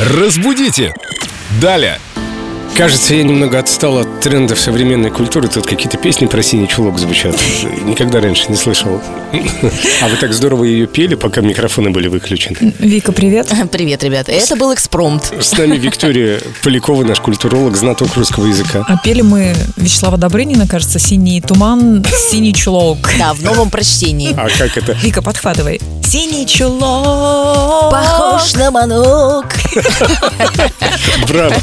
Разбудите! Далее! Кажется, я немного отстал от трендов современной культуры. Тут какие-то песни про синий чулок звучат. Никогда раньше не слышал. А вы так здорово ее пели, пока микрофоны были выключены. Вика, привет. Привет, ребята. Это был экспромт. С нами Виктория Полякова, наш культуролог, знаток русского языка. А пели мы Вячеслава Добрынина, кажется, «Синий туман, синий чулок». Да, в новом прочтении. А как это? Вика, подхватывай. Синий чулок. Похож на манок. Браво.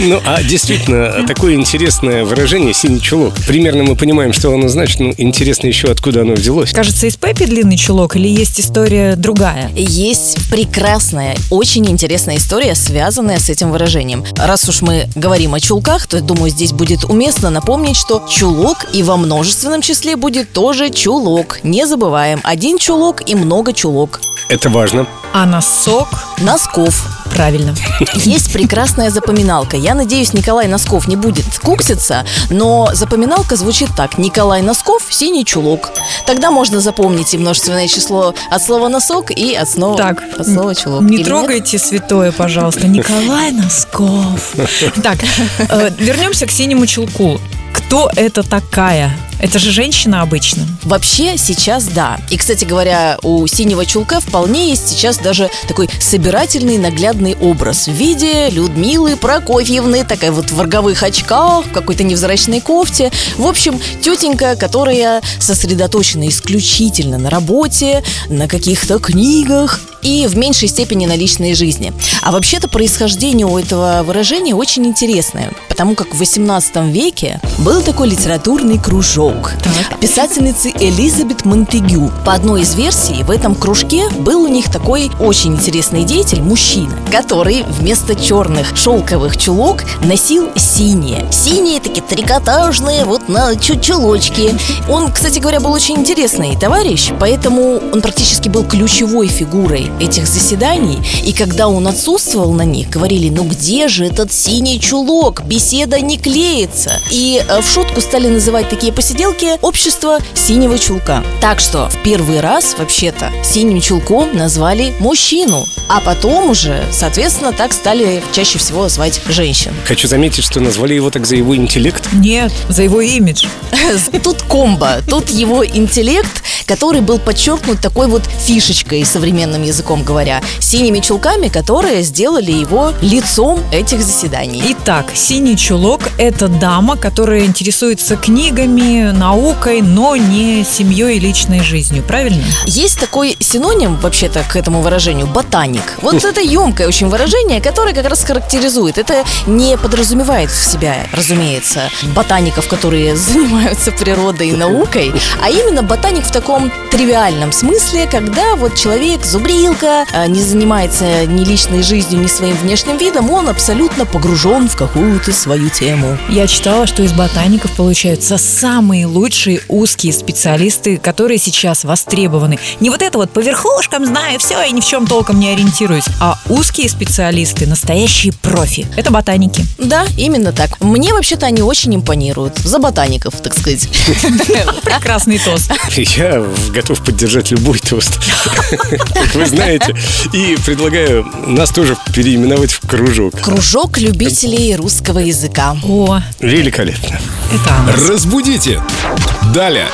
Ну, а действительно, такое интересное выражение «синий чулок». Примерно мы понимаем, что оно значит, но интересно еще, откуда оно взялось. Кажется, из Пеппи длинный чулок или есть история другая? Есть прекрасная, очень интересная история, связанная с этим выражением. Раз уж мы говорим о чулках, то, думаю, здесь будет уместно напомнить, что чулок и во множественном числе будет тоже чулок. Не забываем, один чулок и много чулок. Это важно. А носок? Носков. Правильно. Есть прекрасная запоминалка. Я надеюсь, Николай Носков не будет кукситься, но запоминалка звучит так. Николай Носков – синий чулок. Тогда можно запомнить и множественное число от слова носок и от слова, Так, от слова чулок. Не Или нет? трогайте святое, пожалуйста. Николай Носков. Так, э, вернемся к синему чулку. Кто это такая? Это же женщина обычно. Вообще сейчас да. И, кстати говоря, у синего чулка вполне есть сейчас даже такой собирательный наглядный образ в виде Людмилы Прокофьевны, такая вот в роговых очках, в какой-то невзрачной кофте. В общем, тетенька, которая сосредоточена исключительно на работе, на каких-то книгах и в меньшей степени на личной жизни. А вообще-то происхождение у этого выражения очень интересное, потому как в 18 веке был такой литературный кружок Так. писательницы Элизабет Монтегю. По одной из версий, в этом кружке был у них такой очень интересный деятель, мужчина, который вместо черных шелковых чулок носил синие. Синие такие трикотажные, вот на чу- чулочки. Он, кстати говоря, был очень интересный товарищ, поэтому он практически был ключевой фигурой этих заседаний. И когда он отсутствовал на них, говорили, ну где же этот синий чулок? Беседа не клеится. И э, в шутку стали называть такие посиделки общество синего чулка. Так что в первый раз вообще-то синим чулком назвали мужчину. А потом уже, соответственно, так стали чаще всего звать женщин. Хочу заметить, что назвали его так за его интеллект. Нет, за его имидж. Тут комбо, тут его интеллект, который был подчеркнут такой вот фишечкой, современным языком говоря, синими чулками, которые сделали его лицом этих заседаний. Итак, синий чулок – это дама, которая интересуется книгами, наукой, но не семьей и личной жизнью, правильно? Есть такой синоним, вообще-то, к этому выражению – ботаник. Вот это емкое очень выражение, которое как раз характеризует. Это не подразумевает в себя, разумеется, ботаников, которые занимаются природой и наукой, а именно ботаник в таком тривиальном смысле, когда вот человек зубрилка, а, не занимается ни личной жизнью, ни своим внешним видом, он абсолютно погружен в какую-то свою тему. Я читала, что из ботаников получаются самые лучшие узкие специалисты, которые сейчас востребованы. Не вот это вот по верхушкам знаю все и ни в чем толком не ориентируюсь, а узкие специалисты, настоящие профи. Это ботаники. Да, именно так. Мне вообще-то они очень импонируют. За ботаников, так сказать. Прекрасный тост. Я готов поддержать любой тост, как вы знаете. И предлагаю нас тоже переименовать в кружок. Кружок любителей русского языка. О, Великолепно. это. Разбудите! Далее!